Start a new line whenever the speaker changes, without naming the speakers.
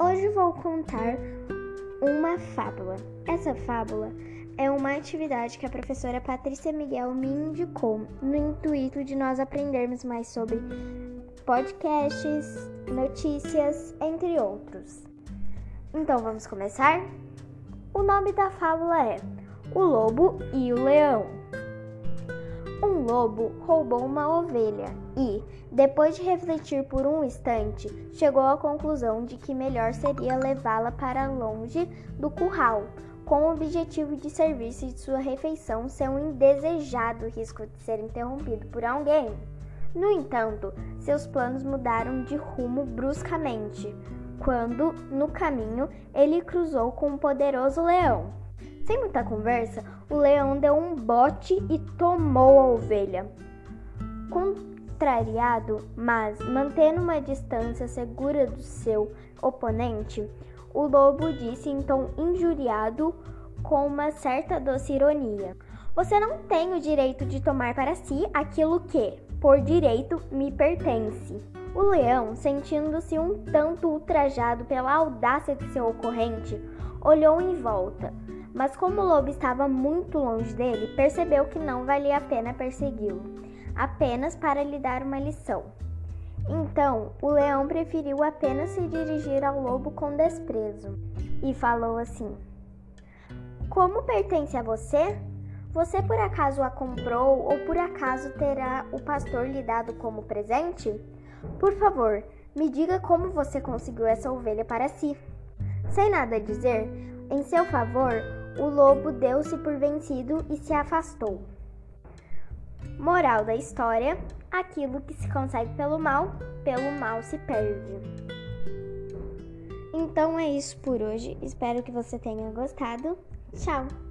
Hoje vou contar uma fábula. Essa fábula é uma atividade que a professora Patrícia Miguel me indicou no intuito de nós aprendermos mais sobre podcasts, notícias, entre outros. Então vamos começar? O nome da fábula é O Lobo e o Leão. Um lobo roubou uma ovelha e, depois de refletir por um instante, chegou à conclusão de que melhor seria levá-la para longe do curral, com o objetivo de servir-se de sua refeição sem um indesejado risco de ser interrompido por alguém. No entanto, seus planos mudaram de rumo bruscamente, quando, no caminho, ele cruzou com um poderoso leão. Sem muita conversa, o leão deu um bote e tomou a ovelha. Contrariado, mas mantendo uma distância segura do seu oponente, o lobo disse em tom injuriado, com uma certa doce ironia: Você não tem o direito de tomar para si aquilo que, por direito, me pertence. O leão, sentindo-se um tanto ultrajado pela audácia de seu ocorrente, olhou em volta mas como o lobo estava muito longe dele, percebeu que não valia a pena persegui-lo, apenas para lhe dar uma lição. Então, o leão preferiu apenas se dirigir ao lobo com desprezo e falou assim: Como pertence a você? Você por acaso a comprou ou por acaso terá o pastor lhe dado como presente? Por favor, me diga como você conseguiu essa ovelha para si. Sem nada dizer, em seu favor, o lobo deu-se por vencido e se afastou. Moral da história: aquilo que se consegue pelo mal, pelo mal se perde. Então é isso por hoje. Espero que você tenha gostado. Tchau!